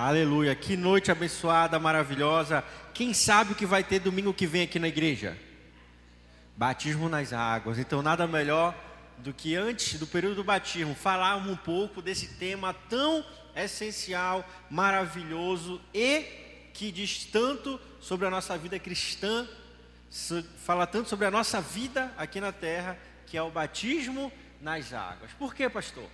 Aleluia. Que noite abençoada, maravilhosa. Quem sabe o que vai ter domingo que vem aqui na igreja? Batismo nas águas. Então, nada melhor do que antes do período do batismo, falar um pouco desse tema tão essencial, maravilhoso e que diz tanto sobre a nossa vida cristã, fala tanto sobre a nossa vida aqui na terra, que é o batismo nas águas. Por quê, pastor?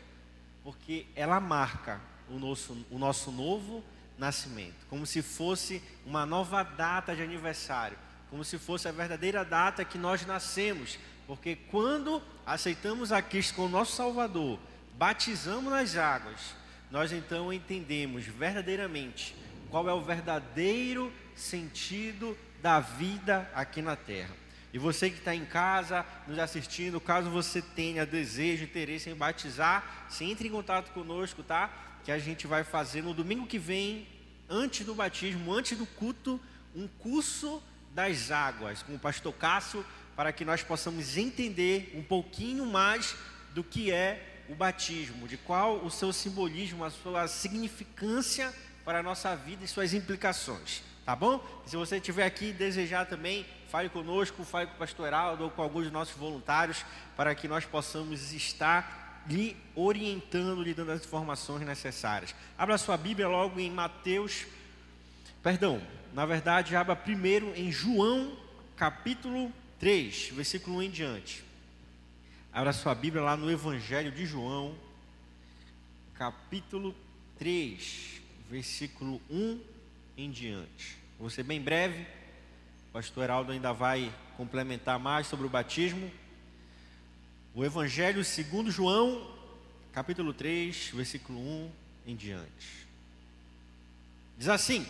Porque ela marca o nosso, o nosso novo nascimento, como se fosse uma nova data de aniversário, como se fosse a verdadeira data que nós nascemos, porque quando aceitamos a Cristo como nosso Salvador, batizamos nas águas, nós então entendemos verdadeiramente qual é o verdadeiro sentido da vida aqui na terra. E você que está em casa, nos assistindo, caso você tenha desejo, interesse em batizar, se entre em contato conosco, tá? Que a gente vai fazer no domingo que vem, antes do batismo, antes do culto, um curso das águas, com o pastor Cássio, para que nós possamos entender um pouquinho mais do que é o batismo, de qual o seu simbolismo, a sua significância para a nossa vida e suas implicações. Tá bom? Se você estiver aqui e desejar também, fale conosco, fale com o pastor Heraldo ou com alguns dos nossos voluntários, para que nós possamos estar lhe orientando, lhe dando as informações necessárias. Abra sua Bíblia logo em Mateus, perdão, na verdade, abra primeiro em João, capítulo 3, versículo 1 em diante. Abra sua Bíblia lá no Evangelho de João, capítulo 3, versículo 1 em diante. Vou ser bem breve, o pastor Heraldo ainda vai complementar mais sobre o batismo. O Evangelho segundo João, capítulo 3, versículo 1 em diante. Diz assim: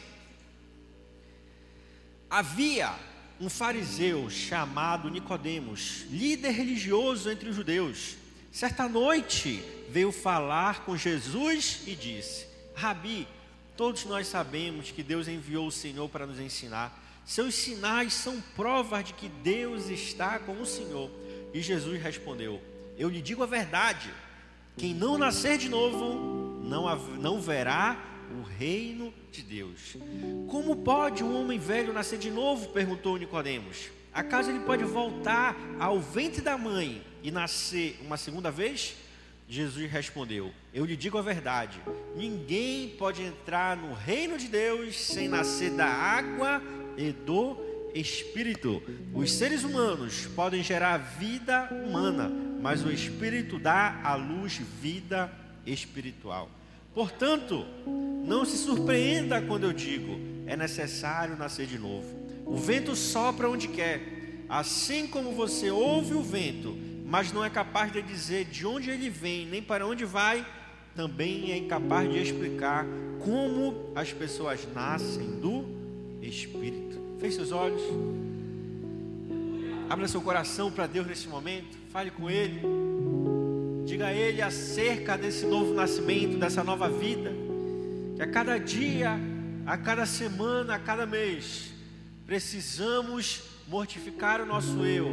Havia um fariseu chamado Nicodemos, líder religioso entre os judeus. Certa noite veio falar com Jesus e disse: Rabi, Todos nós sabemos que Deus enviou o Senhor para nos ensinar. Seus sinais são provas de que Deus está com o Senhor. E Jesus respondeu: Eu lhe digo a verdade: quem não nascer de novo não, não verá o reino de Deus. Como pode um homem velho nascer de novo? perguntou Nicodemos. Acaso ele pode voltar ao ventre da mãe e nascer uma segunda vez? Jesus respondeu: Eu lhe digo a verdade: ninguém pode entrar no reino de Deus sem nascer da água e do Espírito. Os seres humanos podem gerar vida humana, mas o Espírito dá à luz vida espiritual. Portanto, não se surpreenda quando eu digo: é necessário nascer de novo. O vento sopra onde quer, assim como você ouve o vento mas não é capaz de dizer de onde ele vem, nem para onde vai, também é incapaz de explicar como as pessoas nascem do Espírito. Feche seus olhos. Abra seu coração para Deus nesse momento. Fale com Ele. Diga a Ele acerca desse novo nascimento, dessa nova vida. Que a cada dia, a cada semana, a cada mês, precisamos mortificar o nosso eu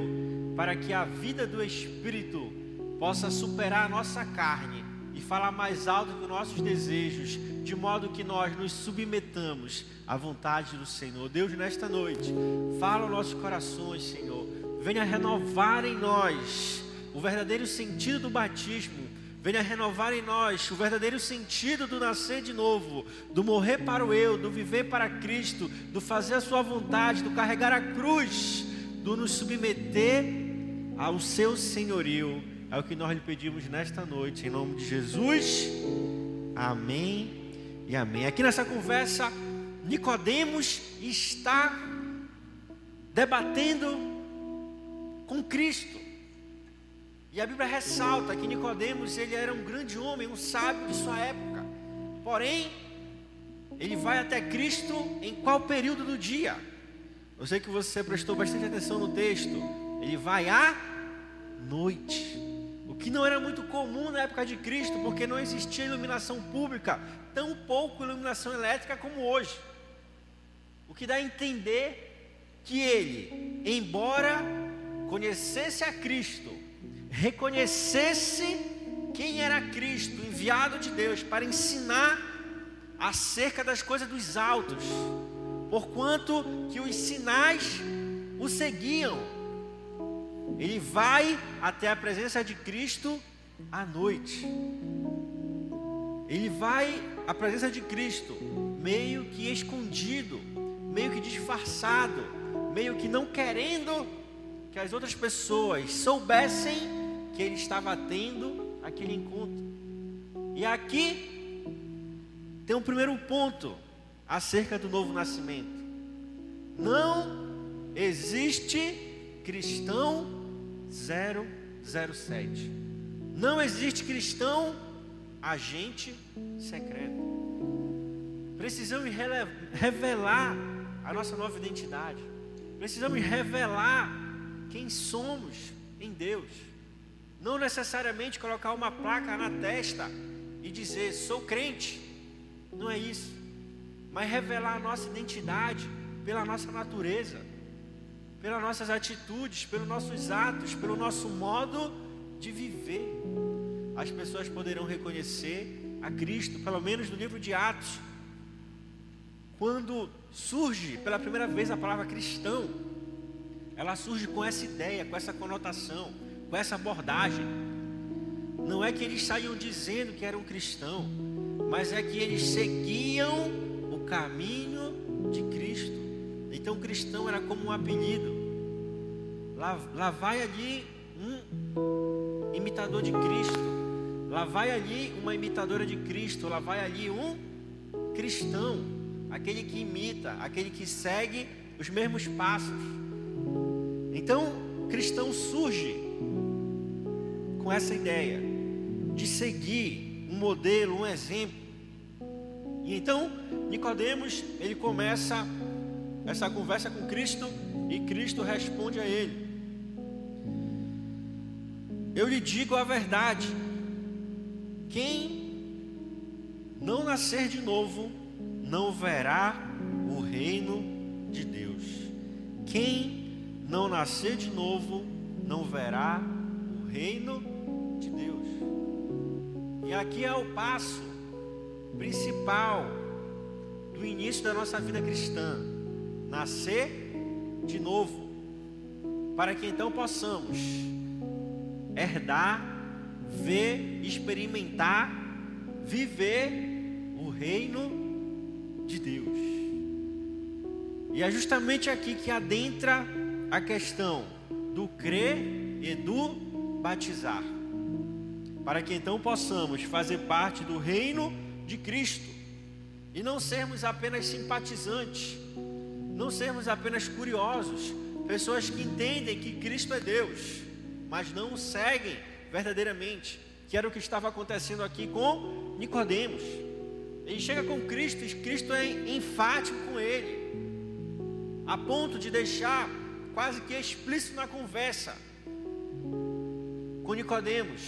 para que a vida do Espírito possa superar a nossa carne e falar mais alto que os nossos desejos, de modo que nós nos submetamos à vontade do Senhor. Deus, nesta noite, fala aos nossos corações, Senhor. Venha renovar em nós o verdadeiro sentido do batismo. Venha renovar em nós o verdadeiro sentido do nascer de novo, do morrer para o eu, do viver para Cristo, do fazer a Sua vontade, do carregar a cruz, do nos submeter ao seu senhorio. É o que nós lhe pedimos nesta noite, em nome de Jesus. Amém e amém. Aqui nessa conversa, Nicodemos está debatendo com Cristo. E a Bíblia ressalta que Nicodemos ele era um grande homem, um sábio de sua época. Porém, ele vai até Cristo em qual período do dia? Eu sei que você prestou bastante atenção no texto. Ele vai a noite. O que não era muito comum na época de Cristo, porque não existia iluminação pública, tão pouco iluminação elétrica como hoje. O que dá a entender que ele, embora conhecesse a Cristo, reconhecesse quem era Cristo, enviado de Deus para ensinar acerca das coisas dos altos, porquanto que os sinais o seguiam. Ele vai até a presença de Cristo à noite. Ele vai à presença de Cristo, meio que escondido, meio que disfarçado, meio que não querendo que as outras pessoas soubessem que ele estava tendo aquele encontro. E aqui tem um primeiro ponto acerca do novo nascimento. Não existe cristão 007. Não existe cristão agente secreto. Precisamos revelar a nossa nova identidade. Precisamos revelar quem somos em Deus. Não necessariamente colocar uma placa na testa e dizer sou crente. Não é isso. Mas revelar a nossa identidade pela nossa natureza, pelas nossas atitudes, pelos nossos atos, pelo nosso modo de viver. As pessoas poderão reconhecer a Cristo, pelo menos no livro de Atos, quando surge pela primeira vez a palavra cristão, ela surge com essa ideia, com essa conotação, com essa abordagem. Não é que eles saiam dizendo que eram cristãos, mas é que eles seguiam o caminho de Cristo. Então, cristão era como um apelido. Lá, lá vai ali um imitador de Cristo. Lá vai ali uma imitadora de Cristo. Lá vai ali um cristão. Aquele que imita, aquele que segue os mesmos passos. Então, cristão surge com essa ideia de seguir um modelo, um exemplo. E então, Nicodemos, ele começa essa conversa com Cristo e Cristo responde a ele. Eu lhe digo a verdade: quem não nascer de novo não verá o reino de Deus. Quem não nascer de novo não verá o reino de Deus. E aqui é o passo principal do início da nossa vida cristã: nascer de novo, para que então possamos herdar, ver, experimentar, viver o reino de Deus. E é justamente aqui que adentra a questão do crer e do batizar, para que então possamos fazer parte do reino de Cristo e não sermos apenas simpatizantes, não sermos apenas curiosos, pessoas que entendem que Cristo é Deus, mas não o seguem verdadeiramente, que era o que estava acontecendo aqui com Nicodemos. Ele chega com Cristo e Cristo é enfático com ele, a ponto de deixar quase que explícito na conversa com Nicodemos,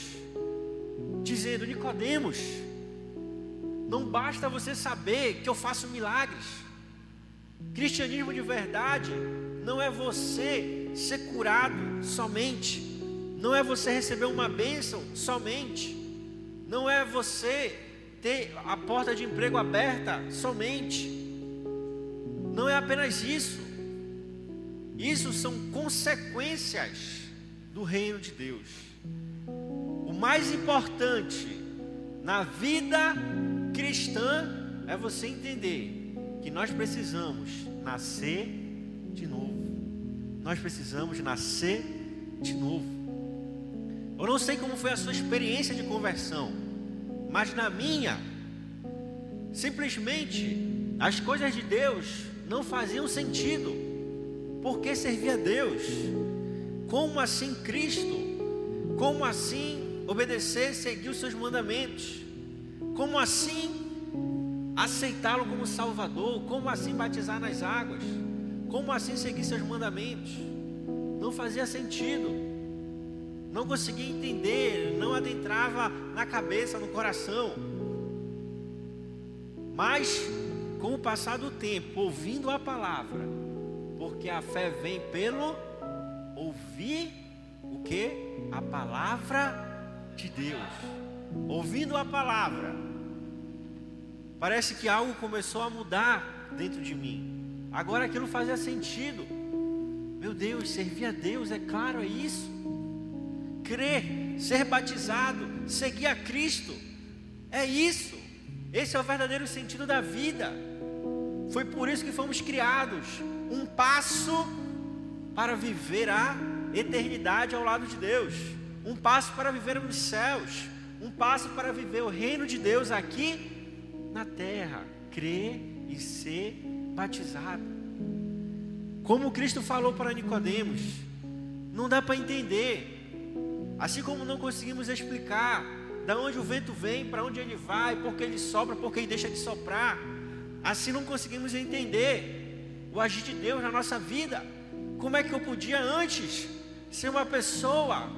dizendo: Nicodemos, não basta você saber que eu faço milagres. Cristianismo de verdade não é você ser curado somente, não é você receber uma bênção somente, não é você ter a porta de emprego aberta somente, não é apenas isso. Isso são consequências do reino de Deus. O mais importante na vida cristã é você entender que nós precisamos nascer de novo. Nós precisamos nascer de novo. Eu não sei como foi a sua experiência de conversão, mas na minha, simplesmente as coisas de Deus não faziam sentido. Por que servir a Deus? Como assim Cristo? Como assim obedecer, seguir os seus mandamentos? Como assim aceitá-lo como Salvador? Como assim batizar nas águas? Como assim seguir seus mandamentos? Não fazia sentido. Não conseguia entender, não adentrava na cabeça, no coração. Mas, com o passar do tempo, ouvindo a palavra, porque a fé vem pelo ouvir o que? A palavra de Deus. Ouvindo a palavra, Parece que algo começou a mudar dentro de mim. Agora aquilo fazia sentido. Meu Deus, servir a Deus, é claro, é isso. Crer, ser batizado, seguir a Cristo, é isso. Esse é o verdadeiro sentido da vida. Foi por isso que fomos criados. Um passo para viver a eternidade ao lado de Deus. Um passo para viver nos céus. Um passo para viver o reino de Deus aqui na terra. Crer e ser batizado. Como Cristo falou para Nicodemos, não dá para entender. Assim como não conseguimos explicar da onde o vento vem, para onde ele vai, porque ele sopra, porque ele deixa de soprar. Assim não conseguimos entender o agir de Deus na nossa vida. Como é que eu podia antes ser uma pessoa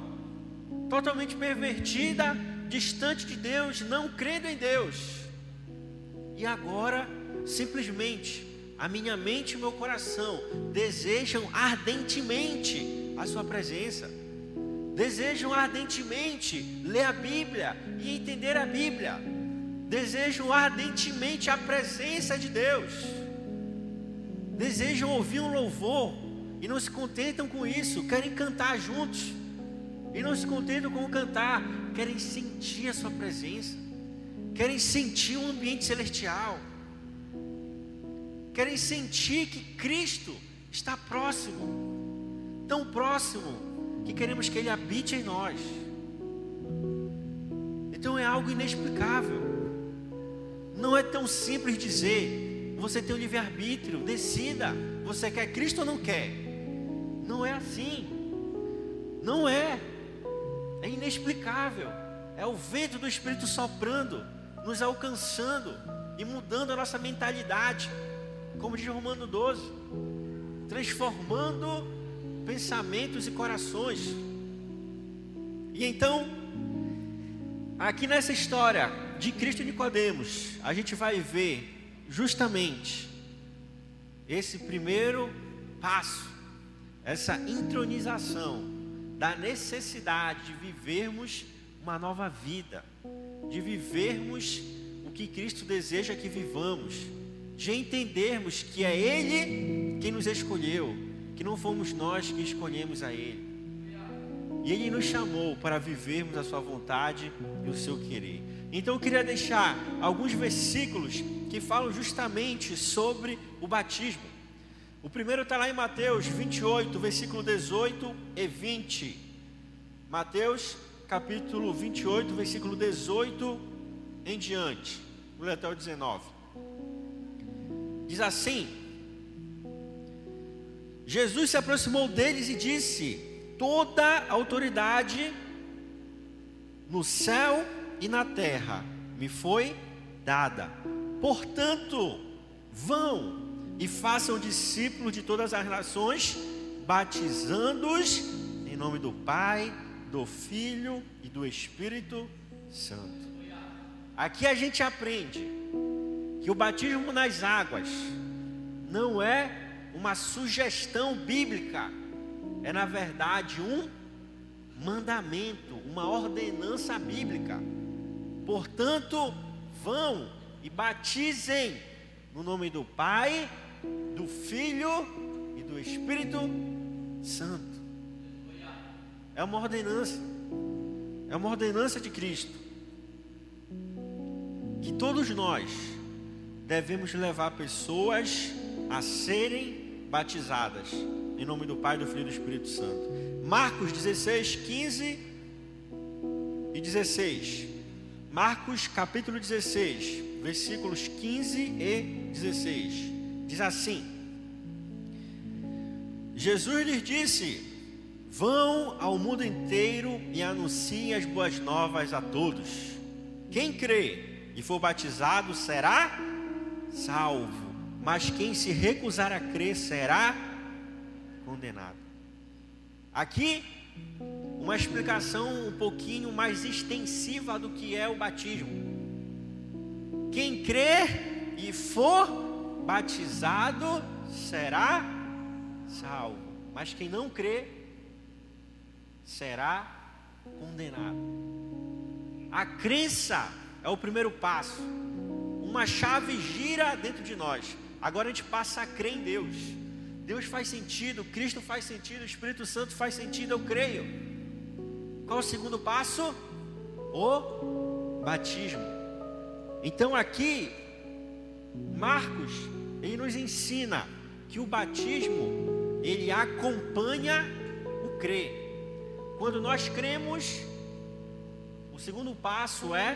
totalmente pervertida, distante de Deus, não crendo em Deus? E agora, simplesmente, a minha mente e o meu coração desejam ardentemente a Sua presença desejam ardentemente ler a Bíblia e entender a Bíblia, desejam ardentemente a presença de Deus, desejam ouvir um louvor e não se contentam com isso, querem cantar juntos. E não se contentam com cantar, querem sentir a Sua presença, querem sentir um ambiente celestial, querem sentir que Cristo está próximo, tão próximo que queremos que Ele habite em nós. Então é algo inexplicável. Não é tão simples dizer, você tem o livre-arbítrio, decida, você quer Cristo ou não quer. Não é assim. Não é. É inexplicável. É o vento do Espírito soprando, nos alcançando e mudando a nossa mentalidade, como diz Romano 12, transformando pensamentos e corações. E então, aqui nessa história de Cristo e Nicodemos, a gente vai ver justamente esse primeiro passo, essa intronização da necessidade de vivermos uma nova vida, de vivermos o que Cristo deseja que vivamos, de entendermos que é Ele quem nos escolheu, que não fomos nós que escolhemos a Ele. E Ele nos chamou para vivermos a Sua vontade e o seu querer. Então eu queria deixar alguns versículos que falam justamente sobre o batismo. O primeiro está lá em Mateus 28, versículo 18 e 20. Mateus capítulo 28, versículo 18 em diante. Vou ler até o 19. Diz assim: Jesus se aproximou deles e disse: Toda autoridade no céu e na terra me foi dada. Portanto, vão e façam discípulos de todas as nações, batizando-os em nome do Pai, do Filho e do Espírito Santo. Aqui a gente aprende que o batismo nas águas não é uma sugestão bíblica, é na verdade um mandamento, uma ordenança bíblica. Portanto, vão e batizem no nome do Pai, do Filho e do Espírito Santo. É uma ordenança, é uma ordenança de Cristo. Que todos nós devemos levar pessoas a serem batizadas. Em nome do Pai, do Filho e do Espírito Santo. Marcos 16, 15 e 16. Marcos capítulo 16, versículos 15 e 16. Diz assim: Jesus lhes disse: Vão ao mundo inteiro e anunciem as boas novas a todos. Quem crê e for batizado será salvo mas quem se recusar a crer será condenado. Aqui, uma explicação um pouquinho mais extensiva do que é o batismo. Quem crer e for batizado será salvo, mas quem não crer será condenado. A crença é o primeiro passo uma chave gira dentro de nós. Agora a gente passa a crer em Deus. Deus faz sentido, Cristo faz sentido, o Espírito Santo faz sentido, eu creio. Qual o segundo passo? O batismo. Então aqui, Marcos, ele nos ensina que o batismo, ele acompanha o crer. Quando nós cremos, o segundo passo é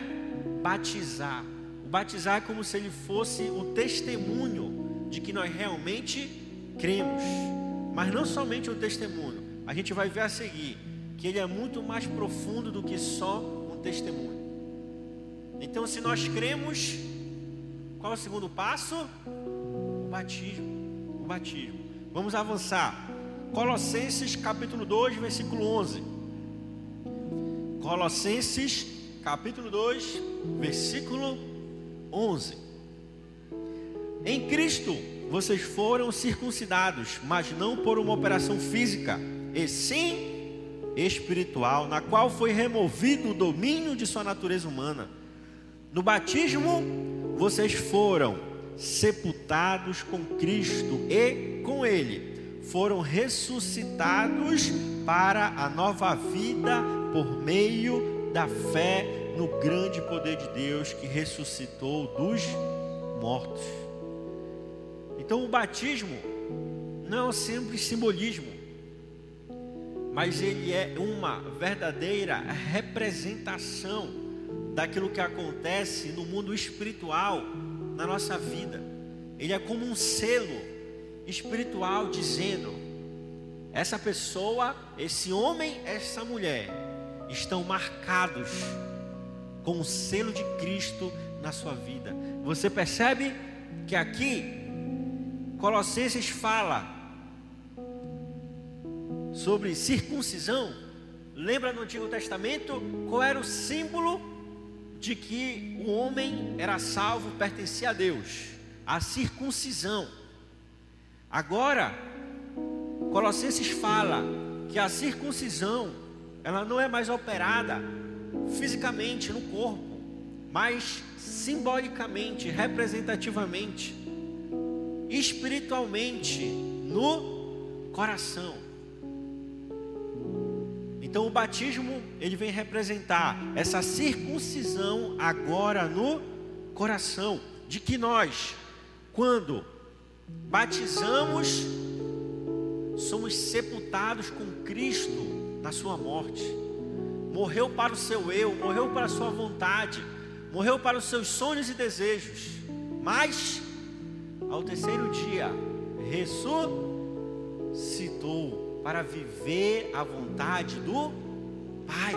batizar. O batizar é como se ele fosse o testemunho de que nós realmente cremos. Mas não somente o testemunho. A gente vai ver a seguir que ele é muito mais profundo do que só um testemunho. Então, se nós cremos, qual é o segundo passo? O batismo. O batismo. Vamos avançar. Colossenses capítulo 2, versículo 11. Colossenses capítulo 2, versículo 11. Em Cristo vocês foram circuncidados, mas não por uma operação física, e sim espiritual, na qual foi removido o domínio de sua natureza humana no batismo, vocês foram sepultados com Cristo e com Ele foram ressuscitados para a nova vida por meio da fé no grande poder de Deus que ressuscitou dos mortos. Então, o batismo não é um simples simbolismo, mas ele é uma verdadeira representação daquilo que acontece no mundo espiritual na nossa vida. Ele é como um selo espiritual dizendo: essa pessoa, esse homem, essa mulher estão marcados com o selo de Cristo na sua vida. Você percebe que aqui Colossenses fala sobre circuncisão. Lembra no Antigo Testamento qual era o símbolo de que o homem era salvo, pertencia a Deus, a circuncisão. Agora, Colossenses fala que a circuncisão, ela não é mais operada fisicamente no corpo, mas simbolicamente, representativamente, espiritualmente no coração. Então o batismo, ele vem representar essa circuncisão agora no coração, de que nós, quando batizamos, somos sepultados com Cristo na sua morte. Morreu para o seu eu, morreu para a sua vontade, morreu para os seus sonhos e desejos. Mas ao terceiro dia ressuscitou para viver a vontade do Pai,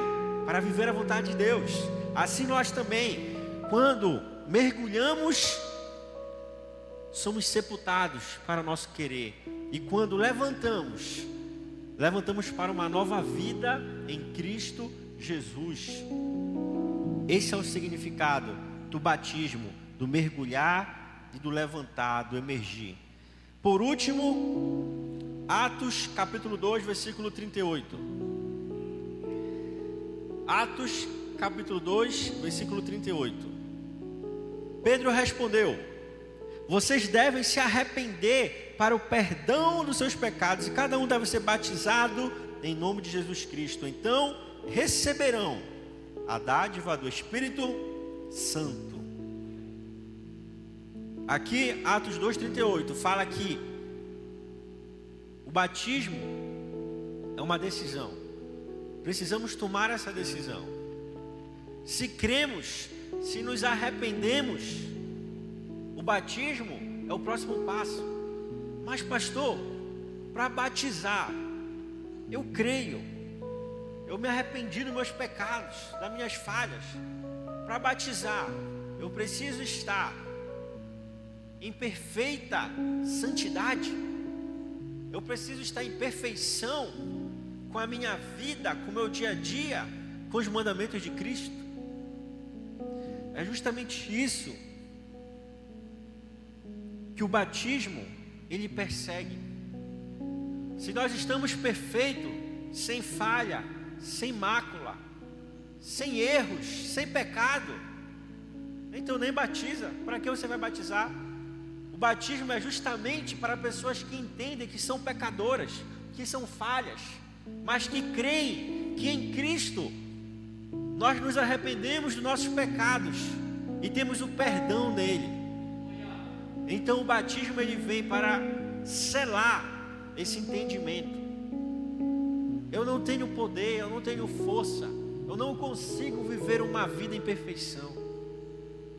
para viver a vontade de Deus. Assim nós também, quando mergulhamos, somos sepultados para o nosso querer. E quando levantamos, levantamos para uma nova vida em Cristo Jesus. Esse é o significado do batismo, do mergulhar e do levantar, do emergir. Por último, Atos capítulo 2, versículo 38. Atos capítulo 2, versículo 38. Pedro respondeu: Vocês devem se arrepender para o perdão dos seus pecados, e cada um deve ser batizado em nome de Jesus Cristo. Então receberão a dádiva do Espírito Santo. Aqui, Atos 2,38 fala que batismo é uma decisão. Precisamos tomar essa decisão. Se cremos, se nos arrependemos, o batismo é o próximo passo. Mas, pastor, para batizar, eu creio, eu me arrependi dos meus pecados, das minhas falhas. Para batizar, eu preciso estar em perfeita santidade. Eu preciso estar em perfeição com a minha vida, com o meu dia a dia, com os mandamentos de Cristo. É justamente isso que o batismo ele persegue. Se nós estamos perfeitos, sem falha, sem mácula, sem erros, sem pecado, Então nem batiza. Para que você vai batizar? O batismo é justamente para pessoas que entendem que são pecadoras, que são falhas, mas que creem que em Cristo nós nos arrependemos dos nossos pecados e temos o perdão nele. Então o batismo ele vem para selar esse entendimento. Eu não tenho poder, eu não tenho força, eu não consigo viver uma vida em perfeição,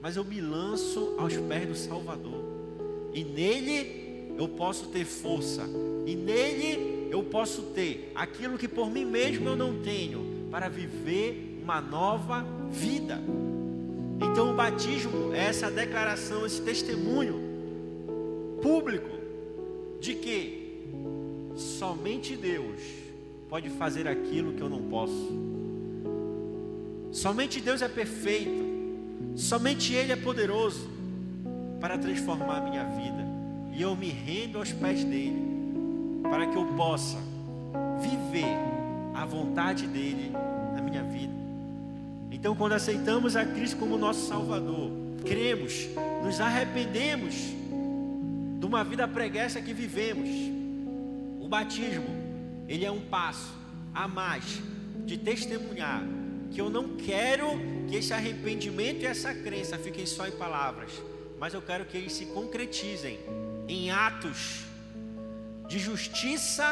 mas eu me lanço aos pés do Salvador, e nele eu posso ter força, e nele eu posso ter aquilo que por mim mesmo eu não tenho, para viver uma nova vida. Então o batismo é essa declaração, esse testemunho público de que somente Deus pode fazer aquilo que eu não posso. Somente Deus é perfeito. Somente Ele é poderoso para transformar a minha vida. E eu me rendo aos pés dele para que eu possa viver a vontade dele na minha vida. Então, quando aceitamos a Cristo como nosso Salvador, cremos, nos arrependemos de uma vida preguiça que vivemos. O batismo, ele é um passo a mais de testemunhar que eu não quero que esse arrependimento e essa crença fiquem só em palavras, mas eu quero que eles se concretizem em atos de justiça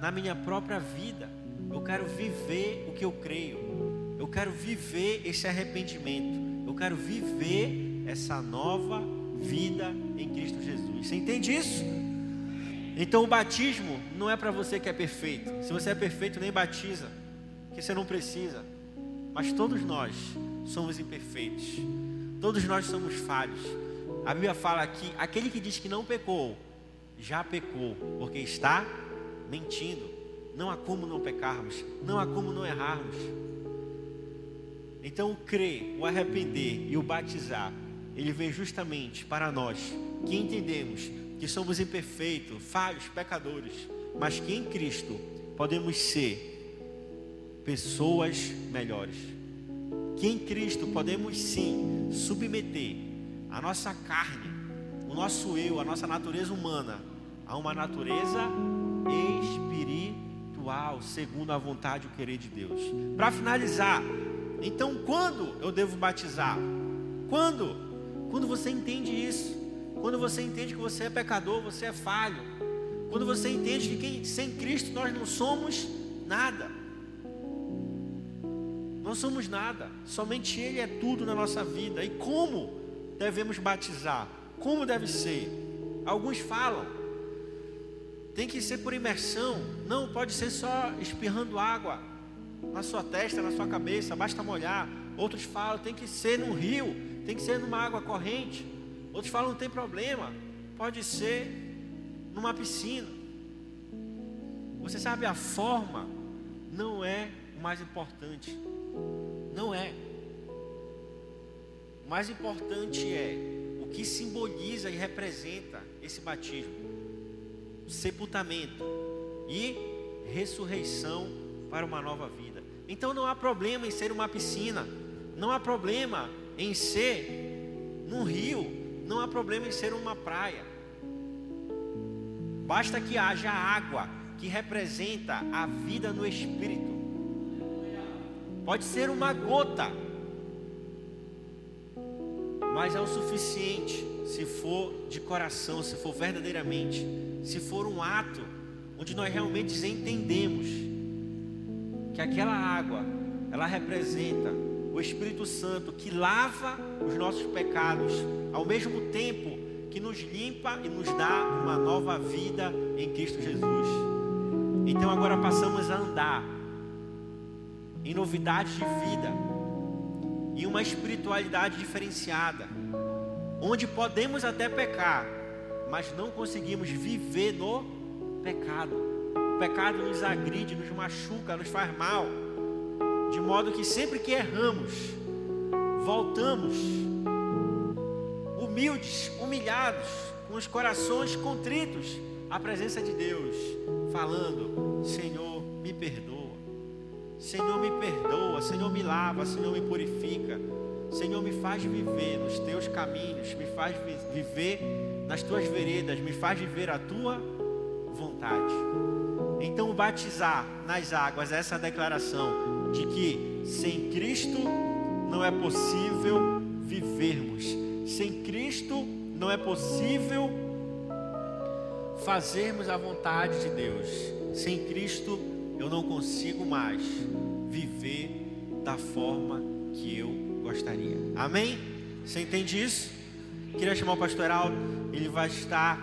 na minha própria vida. Eu quero viver o que eu creio. Eu quero viver esse arrependimento. Eu quero viver essa nova vida em Cristo Jesus. Você entende isso? Então o batismo não é para você que é perfeito. Se você é perfeito, nem batiza, que você não precisa. Mas todos nós somos imperfeitos. Todos nós somos falhos. A Bíblia fala que aquele que diz que não pecou, já pecou, porque está mentindo. Não há como não pecarmos, não há como não errarmos. Então, o crer, o arrepender e o batizar ele vem justamente para nós que entendemos que somos imperfeitos, falhos, pecadores, mas que em Cristo podemos ser pessoas melhores. Que em Cristo podemos sim submeter a nossa carne, o nosso eu, a nossa natureza humana a uma natureza espiritual, segundo a vontade e o querer de Deus. Para finalizar, então quando eu devo batizar? Quando? Quando você entende isso, quando você entende que você é pecador, você é falho, quando você entende que sem Cristo nós não somos nada, não somos nada, somente Ele é tudo na nossa vida. E como devemos batizar? Como deve ser? Alguns falam, tem que ser por imersão, não pode ser só espirrando água na sua testa, na sua cabeça, basta molhar. Outros falam, tem que ser no rio, tem que ser numa água corrente. Outros falam, não tem problema, pode ser numa piscina. Você sabe, a forma não é o mais importante. Não é. O mais importante é o que simboliza e representa esse batismo: sepultamento e ressurreição para uma nova vida. Então não há problema em ser uma piscina, não há problema em ser num rio, não há problema em ser uma praia. Basta que haja água que representa a vida no espírito. Pode ser uma gota, mas é o suficiente se for de coração, se for verdadeiramente, se for um ato onde nós realmente entendemos que aquela água ela representa o Espírito Santo que lava os nossos pecados, ao mesmo tempo que nos limpa e nos dá uma nova vida em Cristo Jesus. Então agora passamos a andar em novidades de vida, em uma espiritualidade diferenciada, onde podemos até pecar, mas não conseguimos viver no pecado. O pecado nos agride, nos machuca, nos faz mal de modo que sempre que erramos, voltamos humildes, humilhados, com os corações contritos à presença de Deus, falando: Senhor, me perdoa. Senhor, me perdoa. Senhor, me lava. Senhor, me purifica. Senhor, me faz viver nos teus caminhos, me faz viver nas tuas veredas, me faz viver a tua vontade. Então, batizar nas águas é essa declaração de que sem Cristo não é possível vivermos, sem Cristo não é possível fazermos a vontade de Deus. Sem Cristo eu não consigo mais viver da forma que eu gostaria. Amém? Você entende isso? Queria chamar o pastor Heraldo, ele vai estar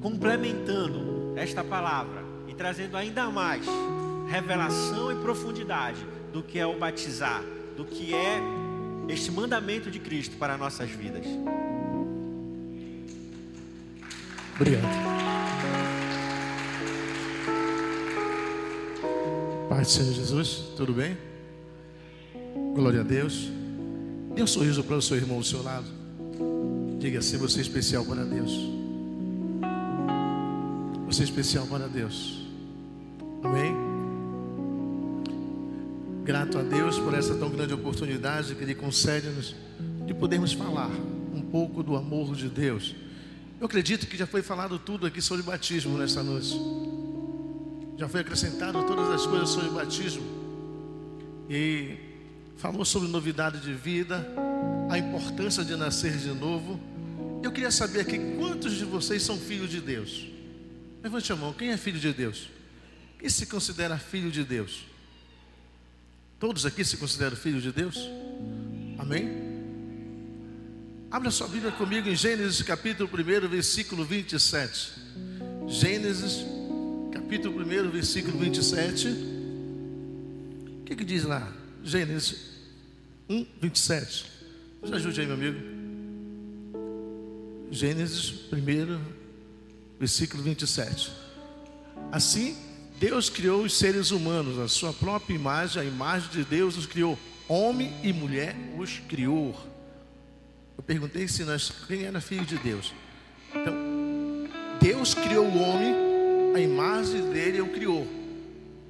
complementando esta palavra e trazendo ainda mais revelação e profundidade do que é o batizar, do que é este mandamento de Cristo para nossas vidas. Obrigado. Pai do Senhor Jesus, tudo bem? Glória a Deus. Dê um sorriso para o seu irmão do seu lado. Diga assim: você é especial para Deus. Você é especial para Deus. Amém? Grato a Deus por essa tão grande oportunidade que Ele concede-nos de podermos falar um pouco do amor de Deus. Eu acredito que já foi falado tudo aqui sobre batismo nessa noite. Já foi acrescentado todas as coisas sobre batismo. E falou sobre novidade de vida, a importância de nascer de novo. Eu queria saber aqui quantos de vocês são filhos de Deus. Levante a mão, quem é filho de Deus? Quem se considera filho de Deus? Todos aqui se consideram filhos de Deus? Amém? Abra sua Bíblia comigo em Gênesis capítulo 1, versículo 27. Gênesis capítulo 1, versículo 27. O que, que diz lá? Gênesis 1, 27. Nos ajude aí, meu amigo. Gênesis 1, versículo 27. Assim, Deus criou os seres humanos, a sua própria imagem, a imagem de Deus os criou. Homem e mulher os criou. Eu perguntei se nós, quem era filho de Deus. Então, Deus criou o homem, a imagem dele o criou.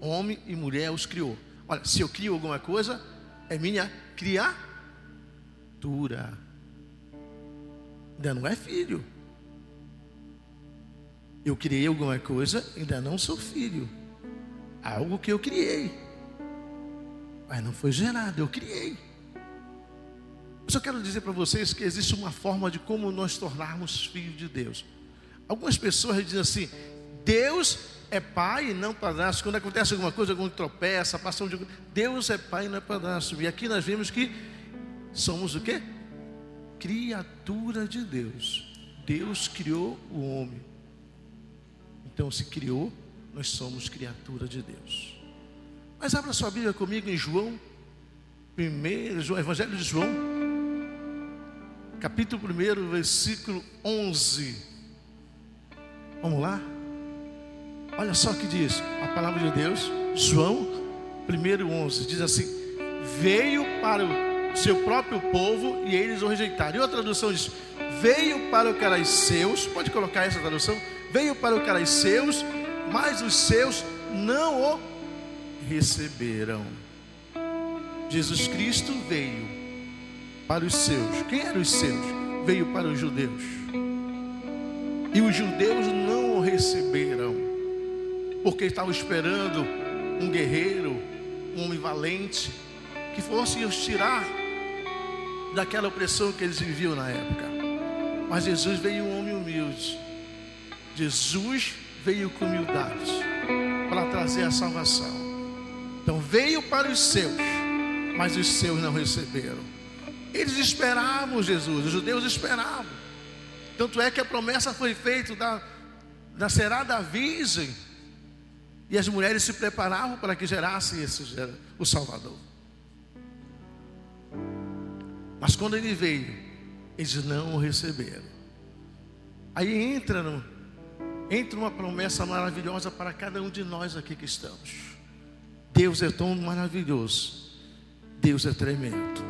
Homem e mulher os criou. Olha, se eu crio alguma coisa, é minha criatura. Ainda não é filho. Eu criei alguma coisa, ainda não sou filho. Algo que eu criei. Mas não foi gerado, eu criei. Mas eu quero dizer para vocês que existe uma forma de como nós tornarmos filhos de Deus. Algumas pessoas dizem assim: Deus é pai e não padrasto. Quando acontece alguma coisa, algum tropeça, passam de. Deus é pai e não é padrasto. E aqui nós vemos que somos o quê? Criatura de Deus. Deus criou o homem. Então, se criou, nós somos criatura de Deus. Mas abra sua Bíblia comigo em João, primeiro, João, Evangelho de João, capítulo 1, versículo 11. Vamos lá? Olha só o que diz a palavra de Deus, João 1, 11, diz assim: Veio para o seu próprio povo e eles o rejeitaram. E outra tradução diz: Veio para o que era seus, pode colocar essa tradução? Veio para o que era seus, mas os seus não o receberam. Jesus Cristo veio para os seus. Quem eram os seus? Veio para os judeus. E os judeus não o receberam porque estavam esperando um guerreiro, um homem valente, que fosse os tirar daquela opressão que eles viviam na época. Mas Jesus veio um homem humilde. Jesus veio com humildade para trazer a salvação. Então veio para os seus, mas os seus não receberam. Eles esperavam Jesus, os judeus esperavam. Tanto é que a promessa foi feita da, da será da virgem e as mulheres se preparavam para que gerasse esse, o Salvador. Mas quando ele veio, eles não o receberam. Aí entra, no, entra uma promessa maravilhosa para cada um de nós aqui que estamos. Deus é tão maravilhoso. Deus é tremendo.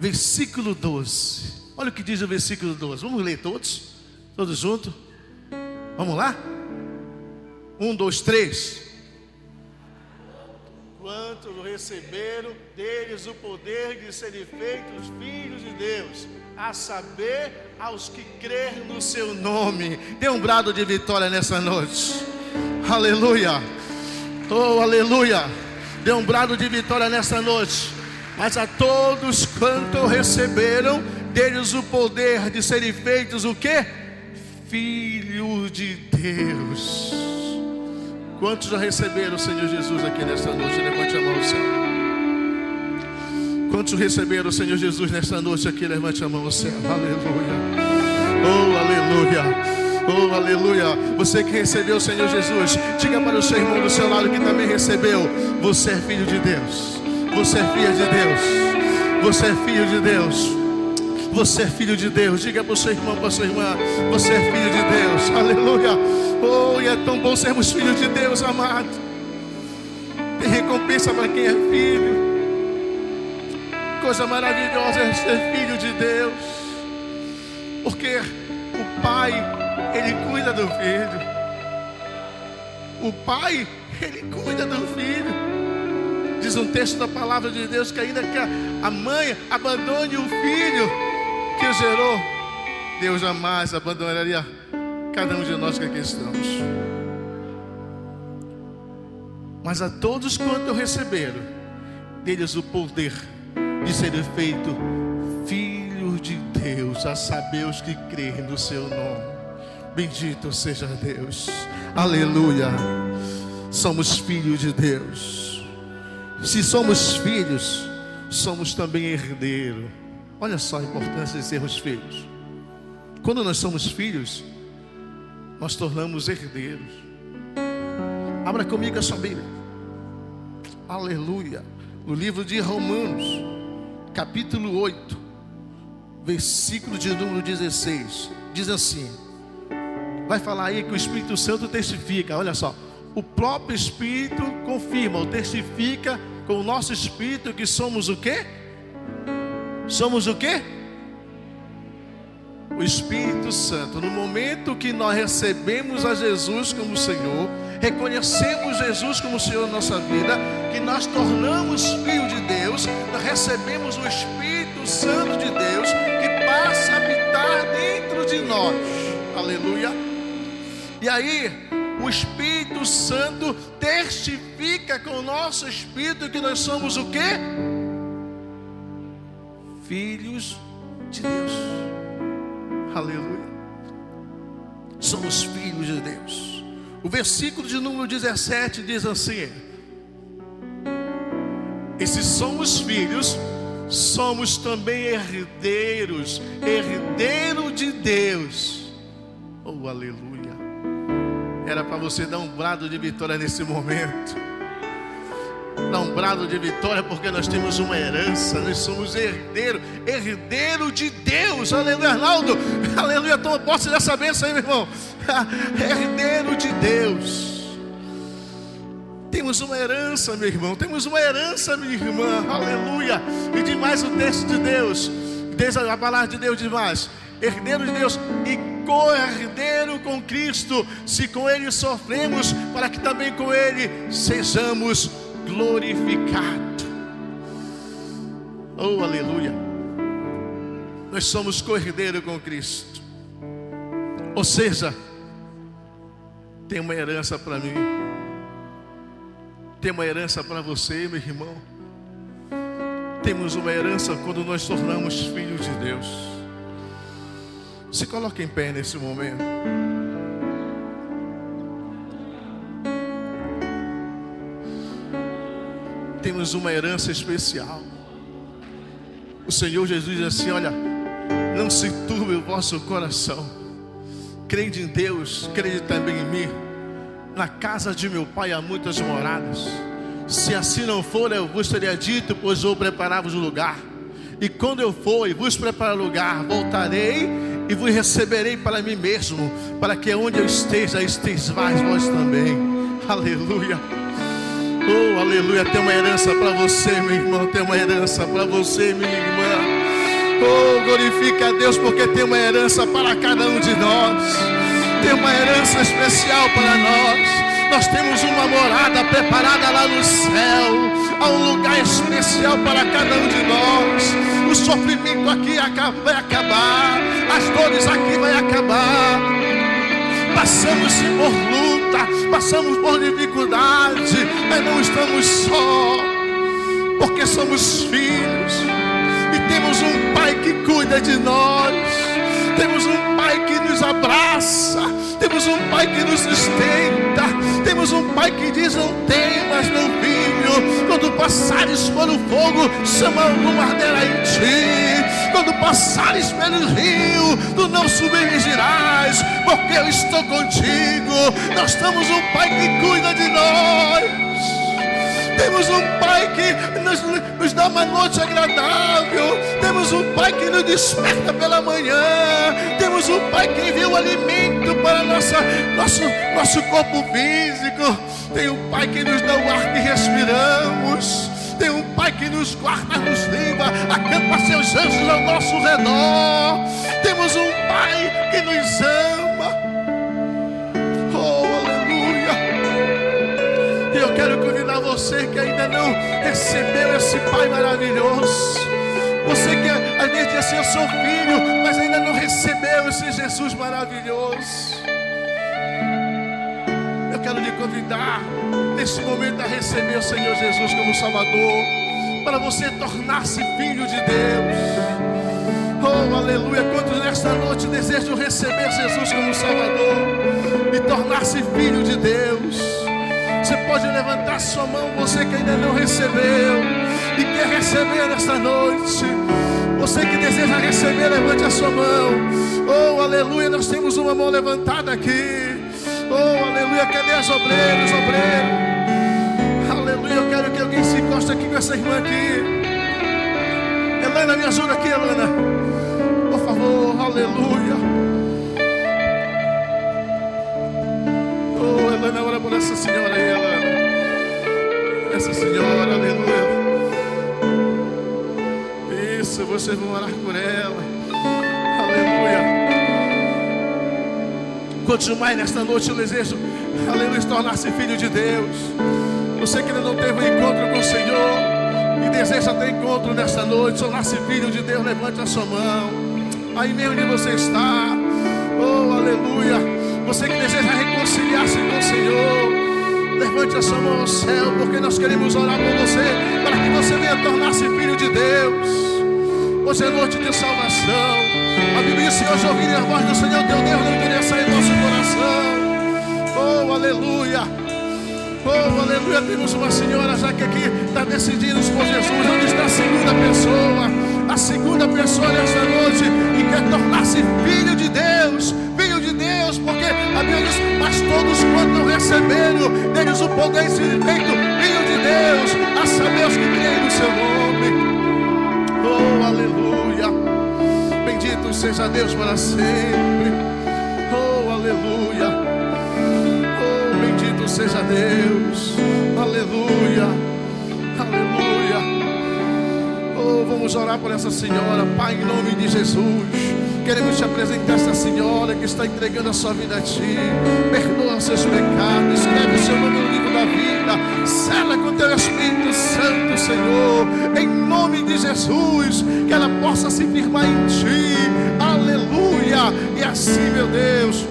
Versículo 12. Olha o que diz o versículo 12. Vamos ler todos? Todos juntos? Vamos lá? Um, dois, três. quantos receberam deles o poder de serem feitos filhos de Deus, a saber, aos que creem no seu nome. Dê um brado de vitória nessa noite. Aleluia. Oh, aleluia. Dê um brado de vitória nessa noite. Mas a todos quanto receberam deles o poder de serem feitos o que? Filhos de Deus. Quantos já receberam o Senhor Jesus aqui nesta noite? Levante a mão ao céu. Quantos receberam o Senhor Jesus nesta noite aqui? Levante a mão ao céu. Aleluia. Oh, aleluia. Oh, aleluia. Você que recebeu o Senhor Jesus, diga para o seu irmão do seu lado que também recebeu. Você é filho de Deus. Você é filho de Deus. Você é filho de Deus. Você é filho de Deus. Diga para o seu irmão, para sua irmã. Você é filho de Deus. Aleluia. Oh, e é tão bom sermos filhos de Deus, amado. Tem recompensa para quem é filho. Coisa maravilhosa é ser filho de Deus. Porque o Pai, Ele cuida do filho. O Pai, Ele cuida do filho. Diz um texto da palavra de Deus que ainda que a mãe abandone o filho que gerou, Deus jamais abandonaria cada um de nós que aqui estamos. Mas a todos quanto receberam, deles o poder de serem feito filhos de Deus, a saber os que creem no seu nome. Bendito seja Deus. Aleluia. Somos filhos de Deus. Se somos filhos, somos também herdeiros. Olha só a importância de sermos filhos. Quando nós somos filhos, nós tornamos herdeiros. Abra comigo a sua Bíblia. Aleluia. No livro de Romanos, capítulo 8, versículo de número 16. Diz assim: Vai falar aí que o Espírito Santo testifica. Olha só. O próprio Espírito confirma, ou testifica com o nosso Espírito que somos o quê? Somos o quê? o Espírito Santo, no momento que nós recebemos a Jesus como Senhor, reconhecemos Jesus como Senhor da nossa vida, que nós tornamos filhos de Deus, nós recebemos o Espírito Santo de Deus que passa a habitar dentro de nós. Aleluia. E aí, o Espírito Santo testifica com o nosso espírito que nós somos o quê? Filhos de Deus. Aleluia. Somos filhos de Deus. O versículo de número 17 diz assim: E se somos filhos, somos também herdeiros, herdeiro de Deus. Oh, aleluia. Era para você dar um brado de vitória nesse momento. Dá um brado de vitória, porque nós temos uma herança, nós somos herdeiro, herdeiro de Deus. Aleluia, Arnaldo. Aleluia, toma posse dessa bênção aí, meu irmão. herdeiro de Deus. Temos uma herança, meu irmão. Temos uma herança, minha irmã. Aleluia. E demais o texto de Deus. A palavra de Deus demais. Herdeiro de Deus e co-herdeiro com Cristo. Se com Ele sofremos, para que também com Ele sejamos glorificado. Oh, aleluia. Nós somos cordeiro com Cristo. Ou seja, tem uma herança para mim. Tem uma herança para você, meu irmão. Temos uma herança quando nós tornamos filhos de Deus. Se coloque em pé nesse momento. Temos uma herança especial. O Senhor Jesus diz assim: Olha, não se turbe o vosso coração, crede em Deus, crede também em mim. Na casa de meu pai há muitas moradas. Se assim não for, eu vos teria dito, pois vou preparar-vos o lugar. E quando eu for e vos preparar lugar, voltarei e vos receberei para mim mesmo, para que onde eu esteja, estejais vós também. Aleluia. Oh, aleluia. Tem uma herança para você, meu irmão. Tem uma herança para você, minha irmã. Oh, glorifica a Deus, porque tem uma herança para cada um de nós. Tem uma herança especial para nós. Nós temos uma morada preparada lá no céu. Há um lugar especial para cada um de nós. O sofrimento aqui vai acabar. As dores aqui vai acabar. Passamos por luta, passamos por dificuldade, mas não estamos só, porque somos filhos e temos um Pai que cuida de nós. Temos um Pai que nos abraça, temos um Pai que nos sustenta, temos um Pai que diz: Não tem, mas não vinho. Quando passares por o fogo, chama não arderá em ti. Quando passares pelo rio, tu não submergirás, porque eu estou contigo. Nós temos um Pai que cuida de nós. Temos um Pai que nos, nos, dá uma noite agradável. Temos um Pai que nos desperta pela manhã. Temos um Pai que envia o alimento para nossa, nosso, nosso corpo físico. Tem um Pai que nos dá o ar que respiramos. Tem um Pai que nos guarda, nos livra, acampa seus anjos ao nosso redor. Temos um Pai que nos ama. quero convidar você que ainda não recebeu esse Pai maravilhoso. Você que às vezes diz assim, eu sou filho, mas ainda não recebeu esse Jesus maravilhoso. Eu quero lhe convidar nesse momento a receber o Senhor Jesus como Salvador, para você tornar-se filho de Deus. Oh, aleluia. Quantos nesta noite desejam receber Jesus como Salvador e tornar-se filho de Deus? Você pode levantar sua mão, você que ainda não recebeu e quer receber nesta noite. Você que deseja receber, levante a sua mão. Oh, aleluia, nós temos uma mão levantada aqui. Oh, aleluia, cadê as obreiras, obreiro? Aleluia, eu quero que alguém se encoste aqui com essa irmã aqui. Helena, me ajuda aqui, Helena. Por favor, aleluia. Helena, ora por essa senhora aí, Helena. Essa senhora, aleluia. Isso, vocês vão orar por ela. Aleluia. Quanto mais nesta noite eu desejo, aleluia, tornar-se filho de Deus. Você que ainda não teve um encontro com o Senhor e deseja ter encontro nesta noite, tornar-se filho de Deus, levante a sua mão. Aí mesmo onde você está. Oh, aleluia. Você que deseja reconciliar-se com o Senhor, levante a sua mão ao céu, porque nós queremos orar por você, para que você venha tornar-se filho de Deus. Hoje é noite de salvação. A Bíblia diz: se hoje ouvirem a voz do Senhor teu Deus, não endureça em nosso coração. Oh, aleluia. Oh, aleluia. Temos uma senhora já que aqui está decidindo por Jesus. Onde está a segunda pessoa? A segunda pessoa nesta noite e quer tornar-se filho de Deus Mas todos quanto receberam, deles o poder e ser feito filho de Deus, a saber os que creem no seu nome. Oh, aleluia. Bendito seja Deus para sempre. Oh, aleluia. Oh, bendito seja Deus. Aleluia. Aleluia. Oh, vamos orar por essa senhora, Pai, em nome de Jesus. Queremos te apresentar essa senhora que está entregando a sua vida a ti. Perdoa seus pecados, escreve o seu nome no livro da vida. Sela com teu Espírito Santo, Senhor. Em nome de Jesus, que ela possa se firmar em ti. Aleluia. E assim, meu Deus,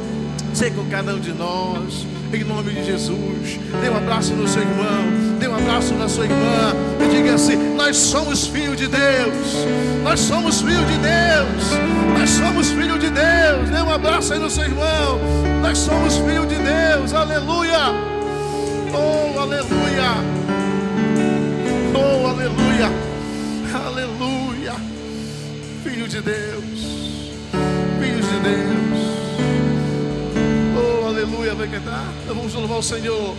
sei com cada um de nós em nome de Jesus. Dê um abraço no seu irmão, dê um abraço na sua irmã. E diga assim: Nós somos filhos de Deus, nós somos filhos de Deus, nós somos filhos de Deus. Dê um abraço aí no seu irmão, nós somos filhos de Deus, aleluia, oh, aleluia, oh, aleluia, aleluia, filho de Deus, filhos de Deus aleluia, vai cantar. Vamos louvar o Senhor.